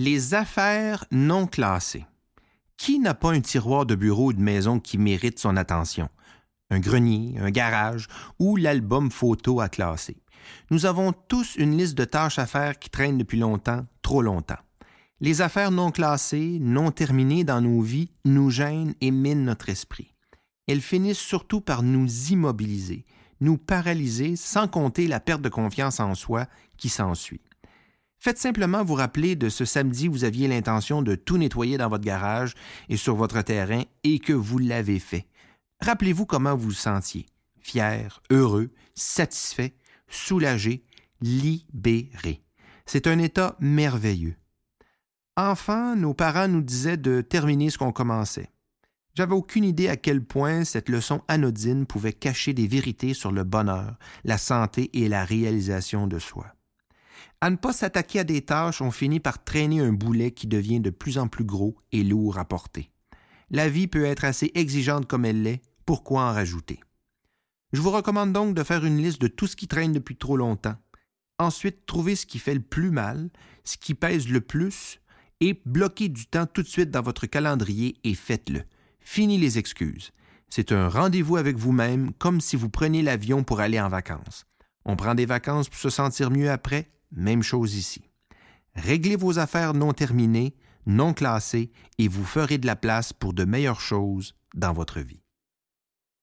Les affaires non classées. Qui n'a pas un tiroir de bureau ou de maison qui mérite son attention? Un grenier, un garage ou l'album photo à classer? Nous avons tous une liste de tâches à faire qui traînent depuis longtemps, trop longtemps. Les affaires non classées, non terminées dans nos vies nous gênent et minent notre esprit. Elles finissent surtout par nous immobiliser, nous paralyser sans compter la perte de confiance en soi qui s'ensuit. Faites simplement vous rappeler de ce samedi où vous aviez l'intention de tout nettoyer dans votre garage et sur votre terrain et que vous l'avez fait. Rappelez-vous comment vous vous sentiez. Fier, heureux, satisfait, soulagé, libéré. C'est un état merveilleux. Enfant, nos parents nous disaient de terminer ce qu'on commençait. J'avais aucune idée à quel point cette leçon anodine pouvait cacher des vérités sur le bonheur, la santé et la réalisation de soi. À ne pas s'attaquer à des tâches, on finit par traîner un boulet qui devient de plus en plus gros et lourd à porter. La vie peut être assez exigeante comme elle l'est, pourquoi en rajouter? Je vous recommande donc de faire une liste de tout ce qui traîne depuis trop longtemps. Ensuite, trouvez ce qui fait le plus mal, ce qui pèse le plus, et bloquez du temps tout de suite dans votre calendrier et faites-le. Fini les excuses. C'est un rendez-vous avec vous-même comme si vous preniez l'avion pour aller en vacances. On prend des vacances pour se sentir mieux après, même chose ici. Réglez vos affaires non terminées, non classées, et vous ferez de la place pour de meilleures choses dans votre vie.